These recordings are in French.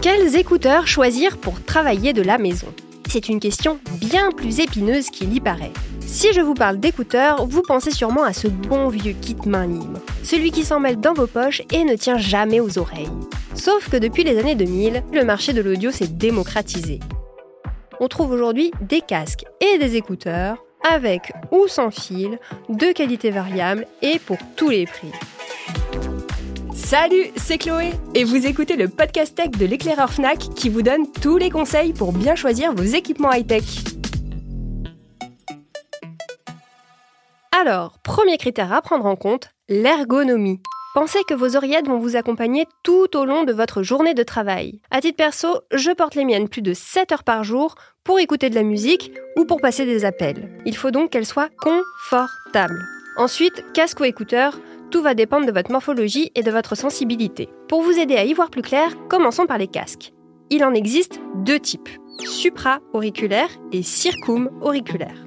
Quels écouteurs choisir pour travailler de la maison? C'est une question bien plus épineuse qu'il y paraît. Si je vous parle d'écouteurs, vous pensez sûrement à ce bon vieux kit main libre, celui qui s'en mêle dans vos poches et ne tient jamais aux oreilles. Sauf que depuis les années 2000, le marché de l'audio s'est démocratisé. On trouve aujourd'hui des casques et des écouteurs avec ou sans fil, de qualité variable et pour tous les prix. Salut, c'est Chloé et vous écoutez le podcast tech de l'éclaireur Fnac qui vous donne tous les conseils pour bien choisir vos équipements high-tech. Alors, premier critère à prendre en compte, l'ergonomie. Pensez que vos oreillettes vont vous accompagner tout au long de votre journée de travail. À titre perso, je porte les miennes plus de 7 heures par jour pour écouter de la musique ou pour passer des appels. Il faut donc qu'elles soient confortables. Ensuite, casque ou écouteurs, tout va dépendre de votre morphologie et de votre sensibilité. Pour vous aider à y voir plus clair, commençons par les casques. Il en existe deux types, supra-auriculaire et circum-auriculaire.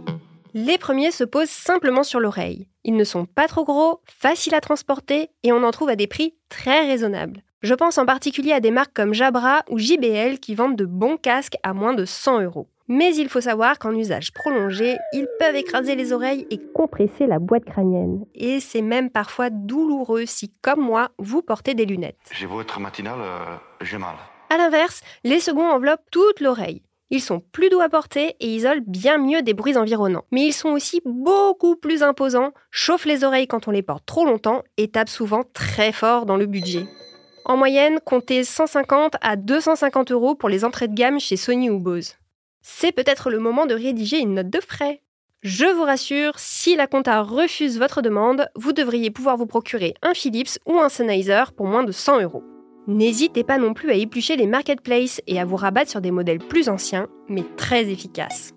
Les premiers se posent simplement sur l'oreille. Ils ne sont pas trop gros, faciles à transporter et on en trouve à des prix très raisonnables. Je pense en particulier à des marques comme Jabra ou JBL qui vendent de bons casques à moins de 100 euros. Mais il faut savoir qu'en usage prolongé, ils peuvent écraser les oreilles et compresser la boîte crânienne. Et c'est même parfois douloureux si, comme moi, vous portez des lunettes. J'ai beau être matinal, euh, j'ai mal. A l'inverse, les seconds enveloppent toute l'oreille. Ils sont plus doux à porter et isolent bien mieux des bruits environnants. Mais ils sont aussi beaucoup plus imposants, chauffent les oreilles quand on les porte trop longtemps et tapent souvent très fort dans le budget. En moyenne, comptez 150 à 250 euros pour les entrées de gamme chez Sony ou Bose c'est peut-être le moment de rédiger une note de frais. Je vous rassure, si la compta refuse votre demande, vous devriez pouvoir vous procurer un Philips ou un Sennheiser pour moins de 100 euros. N'hésitez pas non plus à éplucher les marketplaces et à vous rabattre sur des modèles plus anciens, mais très efficaces.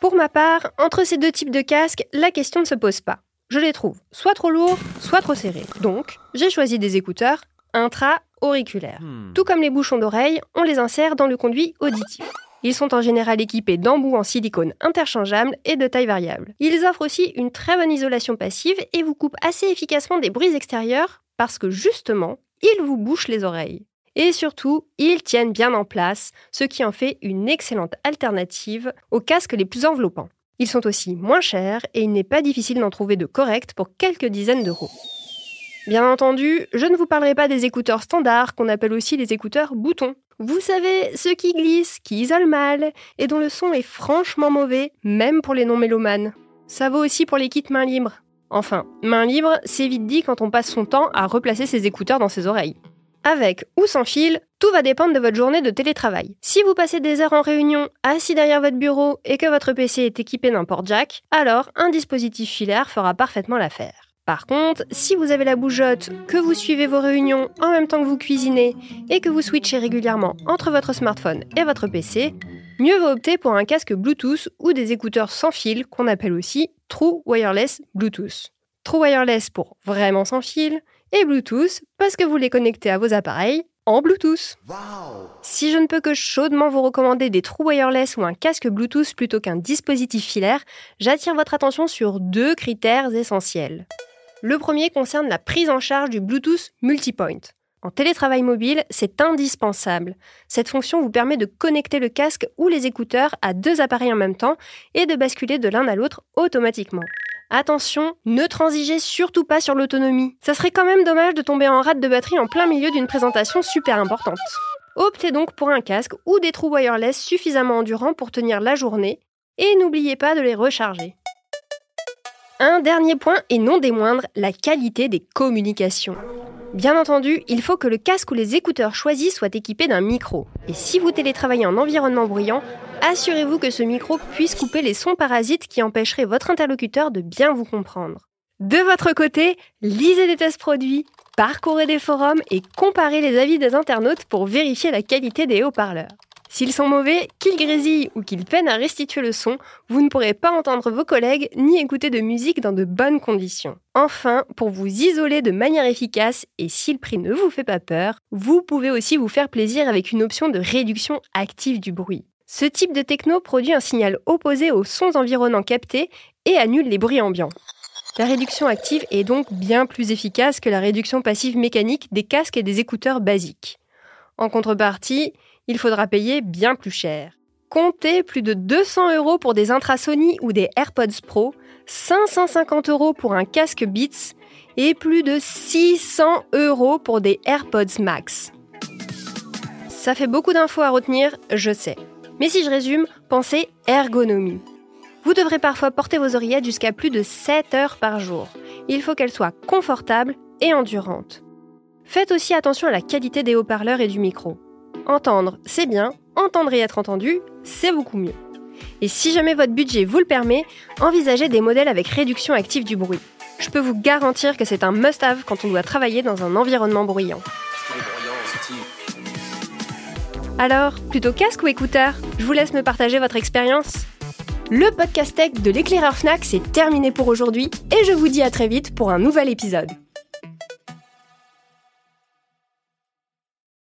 Pour ma part, entre ces deux types de casques, la question ne se pose pas. Je les trouve soit trop lourds, soit trop serrés. Donc, j'ai choisi des écouteurs intra auriculaires. Hmm. Tout comme les bouchons d'oreille, on les insère dans le conduit auditif. Ils sont en général équipés d'embouts en silicone interchangeables et de taille variable. Ils offrent aussi une très bonne isolation passive et vous coupent assez efficacement des bruits extérieurs parce que justement, ils vous bouchent les oreilles. Et surtout, ils tiennent bien en place, ce qui en fait une excellente alternative aux casques les plus enveloppants. Ils sont aussi moins chers et il n'est pas difficile d'en trouver de corrects pour quelques dizaines d'euros. Bien entendu, je ne vous parlerai pas des écouteurs standards qu'on appelle aussi les écouteurs boutons. Vous savez, ceux qui glissent, qui isolent mal et dont le son est franchement mauvais, même pour les non-mélomanes. Ça vaut aussi pour les kits main libre. Enfin, main libre, c'est vite dit quand on passe son temps à replacer ses écouteurs dans ses oreilles. Avec ou sans fil, tout va dépendre de votre journée de télétravail. Si vous passez des heures en réunion, assis derrière votre bureau et que votre PC est équipé d'un port jack, alors un dispositif filaire fera parfaitement l'affaire. Par contre, si vous avez la bougeotte, que vous suivez vos réunions en même temps que vous cuisinez et que vous switchez régulièrement entre votre smartphone et votre PC, mieux vaut opter pour un casque Bluetooth ou des écouteurs sans fil qu'on appelle aussi True Wireless Bluetooth. True Wireless pour vraiment sans fil et Bluetooth parce que vous les connectez à vos appareils en Bluetooth. Si je ne peux que chaudement vous recommander des True Wireless ou un casque Bluetooth plutôt qu'un dispositif filaire, j'attire votre attention sur deux critères essentiels. Le premier concerne la prise en charge du Bluetooth multipoint. En télétravail mobile, c'est indispensable. Cette fonction vous permet de connecter le casque ou les écouteurs à deux appareils en même temps et de basculer de l'un à l'autre automatiquement. Attention, ne transigez surtout pas sur l'autonomie. Ça serait quand même dommage de tomber en rate de batterie en plein milieu d'une présentation super importante. Optez donc pour un casque ou des trous wireless suffisamment endurants pour tenir la journée et n'oubliez pas de les recharger. Un dernier point, et non des moindres, la qualité des communications. Bien entendu, il faut que le casque ou les écouteurs choisis soient équipés d'un micro. Et si vous télétravaillez en environnement bruyant, assurez-vous que ce micro puisse couper les sons parasites qui empêcheraient votre interlocuteur de bien vous comprendre. De votre côté, lisez des tests produits, parcourez des forums et comparez les avis des internautes pour vérifier la qualité des haut-parleurs. S'ils sont mauvais, qu'ils grésillent ou qu'ils peinent à restituer le son, vous ne pourrez pas entendre vos collègues ni écouter de musique dans de bonnes conditions. Enfin, pour vous isoler de manière efficace et si le prix ne vous fait pas peur, vous pouvez aussi vous faire plaisir avec une option de réduction active du bruit. Ce type de techno produit un signal opposé aux sons environnants captés et annule les bruits ambiants. La réduction active est donc bien plus efficace que la réduction passive mécanique des casques et des écouteurs basiques. En contrepartie, il faudra payer bien plus cher. Comptez plus de 200 euros pour des Intrasony ou des AirPods Pro, 550 euros pour un casque Beats et plus de 600 euros pour des AirPods Max. Ça fait beaucoup d'infos à retenir, je sais. Mais si je résume, pensez ergonomie. Vous devrez parfois porter vos oreillettes jusqu'à plus de 7 heures par jour. Il faut qu'elles soient confortables et endurantes. Faites aussi attention à la qualité des haut-parleurs et du micro. Entendre, c'est bien, entendre et être entendu, c'est beaucoup mieux. Et si jamais votre budget vous le permet, envisagez des modèles avec réduction active du bruit. Je peux vous garantir que c'est un must-have quand on doit travailler dans un environnement bruyant. Alors, plutôt casque ou écouteur? Je vous laisse me partager votre expérience. Le podcast tech de l'éclaireur Fnac, c'est terminé pour aujourd'hui et je vous dis à très vite pour un nouvel épisode.